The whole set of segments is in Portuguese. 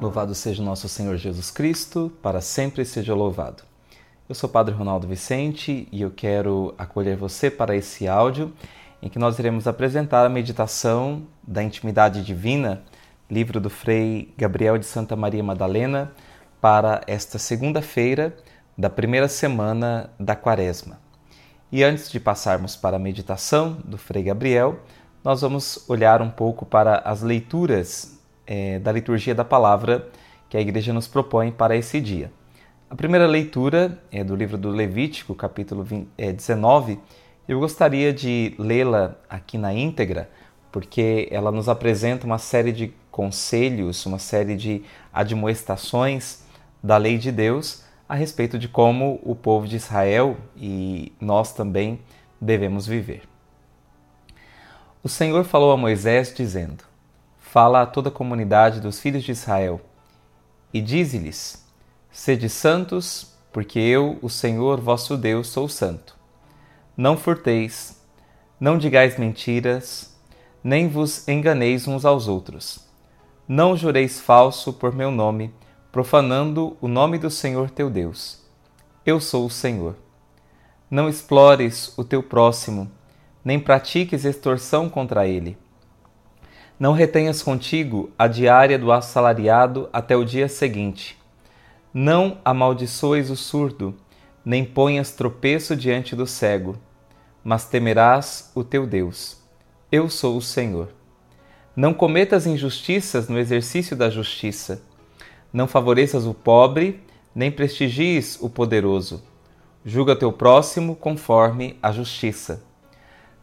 Louvado seja o nosso Senhor Jesus Cristo, para sempre seja louvado. Eu sou o Padre Ronaldo Vicente e eu quero acolher você para esse áudio em que nós iremos apresentar a meditação da intimidade divina, livro do Frei Gabriel de Santa Maria Madalena, para esta segunda-feira da primeira semana da Quaresma. E antes de passarmos para a meditação do Frei Gabriel, nós vamos olhar um pouco para as leituras é, da liturgia da palavra que a igreja nos propõe para esse dia. A primeira leitura é do livro do Levítico, capítulo 20, é, 19. Eu gostaria de lê-la aqui na íntegra, porque ela nos apresenta uma série de conselhos, uma série de admoestações da lei de Deus a respeito de como o povo de Israel e nós também devemos viver. O Senhor falou a Moisés, dizendo: Fala a toda a comunidade dos filhos de Israel e dize-lhes: Sede santos, porque eu, o Senhor vosso Deus, sou santo. Não furteis, não digais mentiras, nem vos enganeis uns aos outros. Não jureis falso por meu nome, profanando o nome do Senhor teu Deus. Eu sou o Senhor. Não explores o teu próximo, nem pratiques extorsão contra ele. Não retenhas contigo a diária do assalariado até o dia seguinte. Não amaldiçoes o surdo, nem ponhas tropeço diante do cego, mas temerás o teu Deus. Eu sou o Senhor. Não cometas injustiças no exercício da justiça não favoreças o pobre, nem prestigies o poderoso. Julga teu próximo conforme a justiça.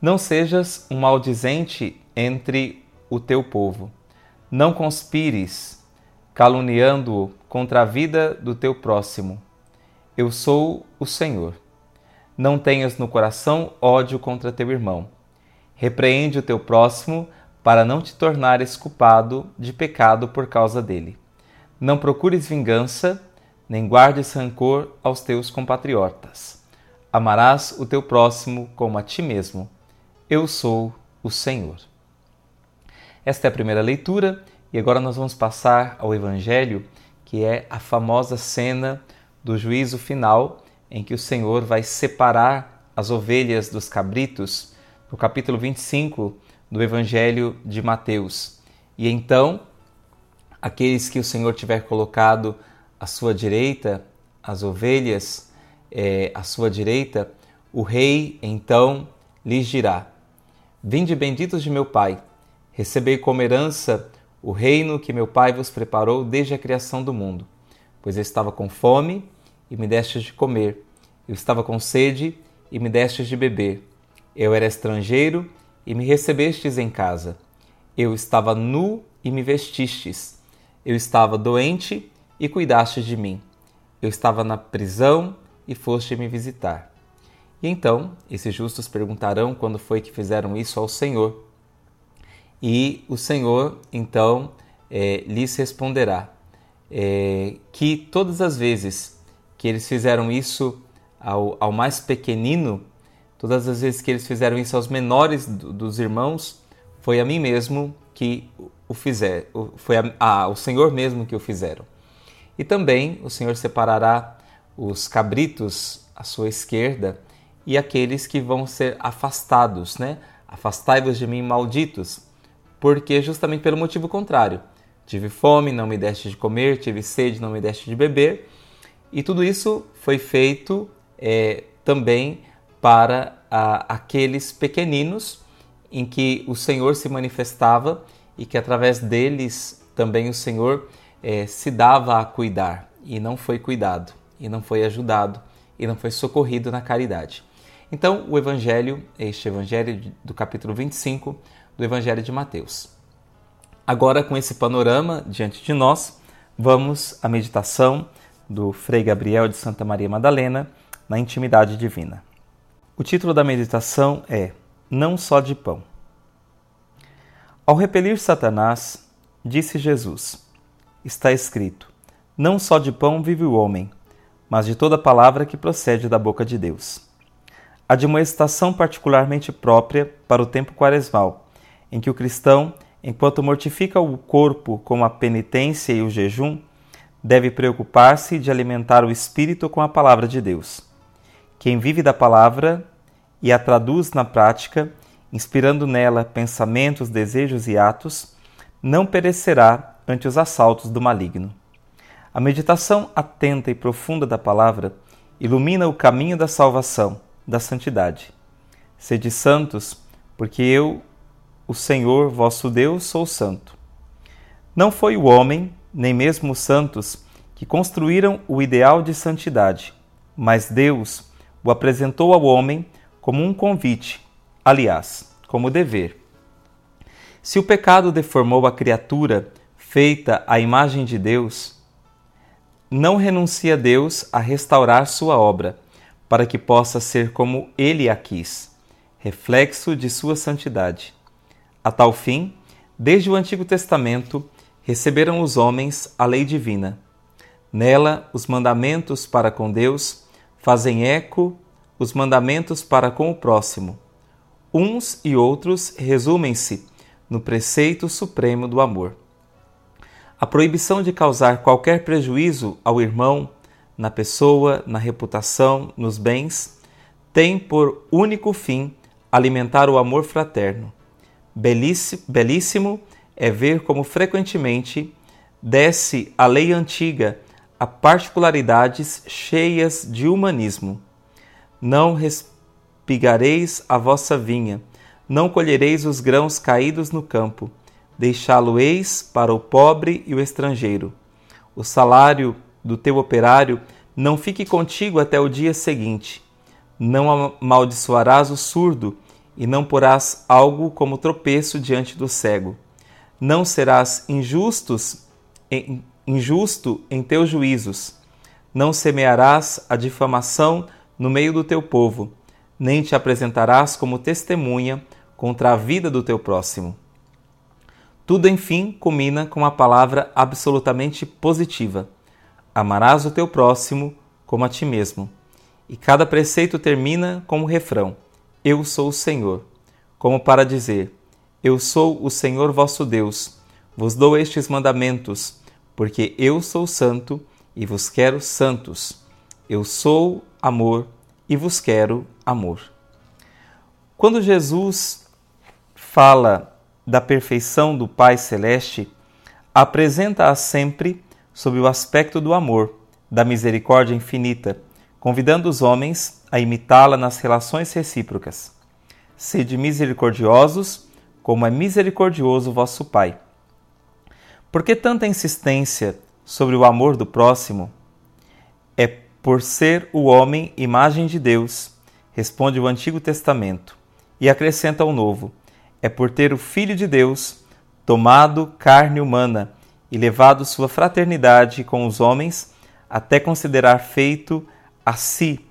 Não sejas um maldizente entre o teu povo. Não conspires, caluniando-o contra a vida do teu próximo. Eu sou o Senhor. Não tenhas no coração ódio contra teu irmão. Repreende o teu próximo para não te tornares culpado de pecado por causa dele. Não procures vingança, nem guardes rancor aos teus compatriotas. Amarás o teu próximo como a ti mesmo. Eu sou o Senhor. Esta é a primeira leitura e agora nós vamos passar ao Evangelho, que é a famosa cena do juízo final, em que o Senhor vai separar as ovelhas dos cabritos, no capítulo 25 do Evangelho de Mateus. E então aqueles que o Senhor tiver colocado à sua direita, as ovelhas é, à sua direita, o rei então lhes dirá: Vinde benditos de meu Pai, recebei como herança o reino que meu Pai vos preparou desde a criação do mundo. Pois eu estava com fome e me destes de comer, eu estava com sede e me destes de beber, eu era estrangeiro e me recebestes em casa, eu estava nu e me vestistes eu estava doente e cuidaste de mim. Eu estava na prisão e foste me visitar. E então esses justos perguntarão quando foi que fizeram isso ao Senhor. E o Senhor então é, lhes responderá é, que todas as vezes que eles fizeram isso ao, ao, mais pequenino, todas as vezes que eles fizeram isso aos menores do, dos irmãos, foi a mim mesmo que o fizer, foi a, a, o Senhor mesmo que o fizeram. E também o Senhor separará os cabritos à sua esquerda e aqueles que vão ser afastados, né? Afastai-vos de mim, malditos, porque justamente pelo motivo contrário. Tive fome, não me deste de comer, tive sede, não me deste de beber. E tudo isso foi feito é, também para a, aqueles pequeninos em que o Senhor se manifestava e que através deles também o Senhor é, se dava a cuidar e não foi cuidado, e não foi ajudado, e não foi socorrido na caridade. Então, o Evangelho, este Evangelho do capítulo 25 do Evangelho de Mateus. Agora, com esse panorama diante de nós, vamos à meditação do Frei Gabriel de Santa Maria Madalena na intimidade divina. O título da meditação é Não só de pão. Ao repelir Satanás, disse Jesus: Está escrito: Não só de pão vive o homem, mas de toda palavra que procede da boca de Deus. Admoestação particularmente própria para o tempo quaresmal, em que o cristão enquanto mortifica o corpo com a penitência e o jejum, deve preocupar-se de alimentar o espírito com a palavra de Deus. Quem vive da palavra e a traduz na prática, inspirando nela pensamentos, desejos e atos, não perecerá ante os assaltos do maligno. A meditação atenta e profunda da palavra ilumina o caminho da salvação, da santidade. Sede santos, porque eu, o Senhor vosso Deus, sou santo. Não foi o homem, nem mesmo os santos, que construíram o ideal de santidade, mas Deus o apresentou ao homem como um convite, aliás, como dever. Se o pecado deformou a criatura feita à imagem de Deus, não renuncia Deus a restaurar sua obra, para que possa ser como ele a quis, reflexo de sua santidade. A tal fim, desde o Antigo Testamento, receberam os homens a lei divina. Nela, os mandamentos para com Deus fazem eco os mandamentos para com o próximo. Uns e outros resumem-se no preceito supremo do amor. A proibição de causar qualquer prejuízo ao irmão, na pessoa, na reputação, nos bens, tem por único fim alimentar o amor fraterno. Belíssimo é ver como frequentemente desce a lei antiga a particularidades cheias de humanismo. Não respigareis a vossa vinha, não colhereis os grãos caídos no campo, deixá-lo-eis para o pobre e o estrangeiro. O salário do teu operário não fique contigo até o dia seguinte. Não amaldiçoarás o surdo, e não porás algo como tropeço diante do cego. Não serás injustos, em, injusto em teus juízos. Não semearás a difamação no meio do teu povo, nem te apresentarás como testemunha contra a vida do teu próximo. Tudo, enfim, culmina com a palavra absolutamente positiva: Amarás o teu próximo como a ti mesmo. E cada preceito termina com o refrão: Eu sou o Senhor, como para dizer: Eu sou o Senhor vosso Deus, vos dou estes mandamentos, porque eu sou santo e vos quero santos. Eu sou amor e vos quero amor. Quando Jesus fala da perfeição do Pai Celeste, apresenta-a sempre sob o aspecto do amor, da misericórdia infinita, convidando os homens a imitá-la nas relações recíprocas. Sede misericordiosos, como é misericordioso vosso Pai. Por que tanta insistência sobre o amor do próximo? É por ser o homem imagem de Deus, responde o Antigo Testamento, e acrescenta o Novo é por ter o Filho de Deus tomado carne humana e levado sua fraternidade com os homens até considerar feito a si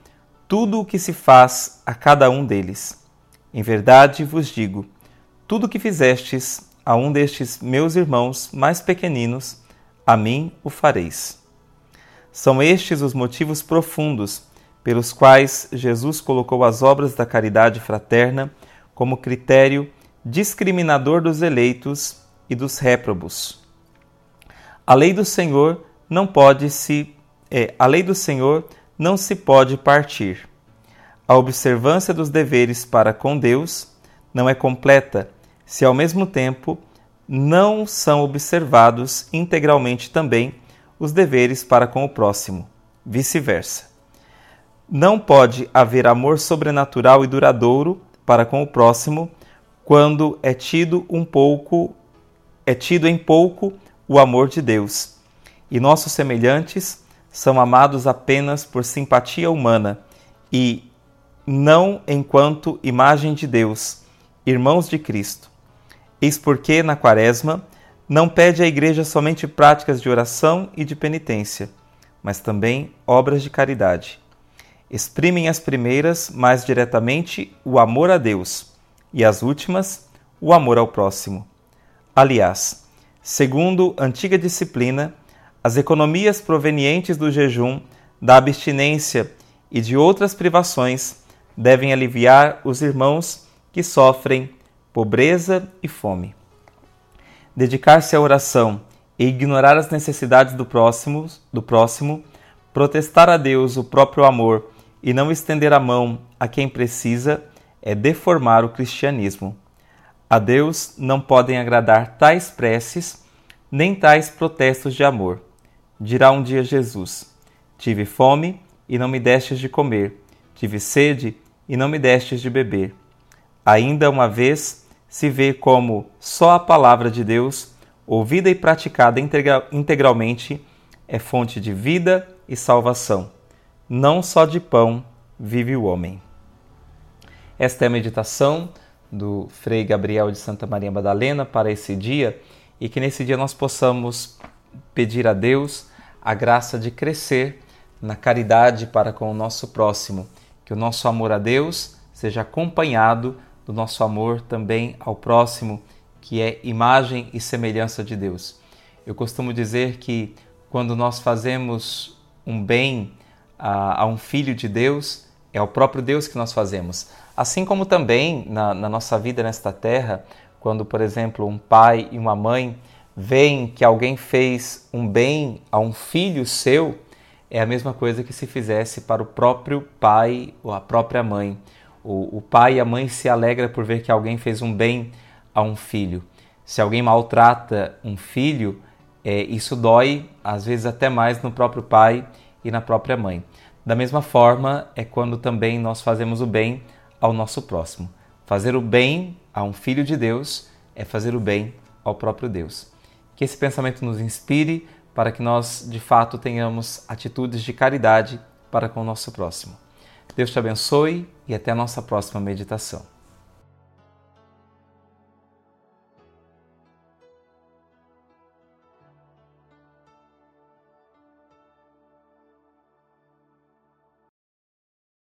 tudo o que se faz a cada um deles. Em verdade vos digo: tudo o que fizestes a um destes meus irmãos mais pequeninos, a mim o fareis. São estes os motivos profundos pelos quais Jesus colocou as obras da caridade fraterna como critério discriminador dos eleitos e dos réprobos. A lei do Senhor não pode se é, a lei do Senhor não se pode partir. A observância dos deveres para com Deus não é completa se ao mesmo tempo não são observados integralmente também os deveres para com o próximo, vice-versa. Não pode haver amor sobrenatural e duradouro para com o próximo quando é tido um pouco é tido em pouco o amor de Deus. E nossos semelhantes são amados apenas por simpatia humana e não enquanto imagem de Deus, irmãos de Cristo. Eis porque na Quaresma não pede à igreja somente práticas de oração e de penitência, mas também obras de caridade. Exprimem as primeiras mais diretamente o amor a Deus e as últimas, o amor ao próximo. Aliás, segundo antiga disciplina, as economias provenientes do jejum, da abstinência e de outras privações devem aliviar os irmãos que sofrem pobreza e fome. dedicar-se à oração e ignorar as necessidades do próximo, do próximo, protestar a Deus o próprio amor e não estender a mão a quem precisa é deformar o cristianismo. A Deus não podem agradar tais preces nem tais protestos de amor. Dirá um dia Jesus: Tive fome e não me destes de comer, tive sede e não me destes de beber. Ainda uma vez se vê como só a palavra de Deus, ouvida e praticada integralmente, é fonte de vida e salvação. Não só de pão vive o homem. Esta é a meditação do Frei Gabriel de Santa Maria Madalena para esse dia e que nesse dia nós possamos pedir a Deus a graça de crescer na caridade para com o nosso próximo, que o nosso amor a Deus seja acompanhado do nosso amor também ao próximo, que é imagem e semelhança de Deus. Eu costumo dizer que quando nós fazemos um bem a, a um filho de Deus, é o próprio Deus que nós fazemos. Assim como também na, na nossa vida nesta terra, quando, por exemplo, um pai e uma mãe veem que alguém fez um bem a um filho seu, é a mesma coisa que se fizesse para o próprio pai ou a própria mãe. O, o pai e a mãe se alegram por ver que alguém fez um bem a um filho. Se alguém maltrata um filho, é, isso dói, às vezes até mais no próprio pai e na própria mãe. Da mesma forma, é quando também nós fazemos o bem ao nosso próximo. Fazer o bem a um filho de Deus é fazer o bem ao próprio Deus. Que esse pensamento nos inspire para que nós, de fato, tenhamos atitudes de caridade para com o nosso próximo. Deus te abençoe e até a nossa próxima meditação.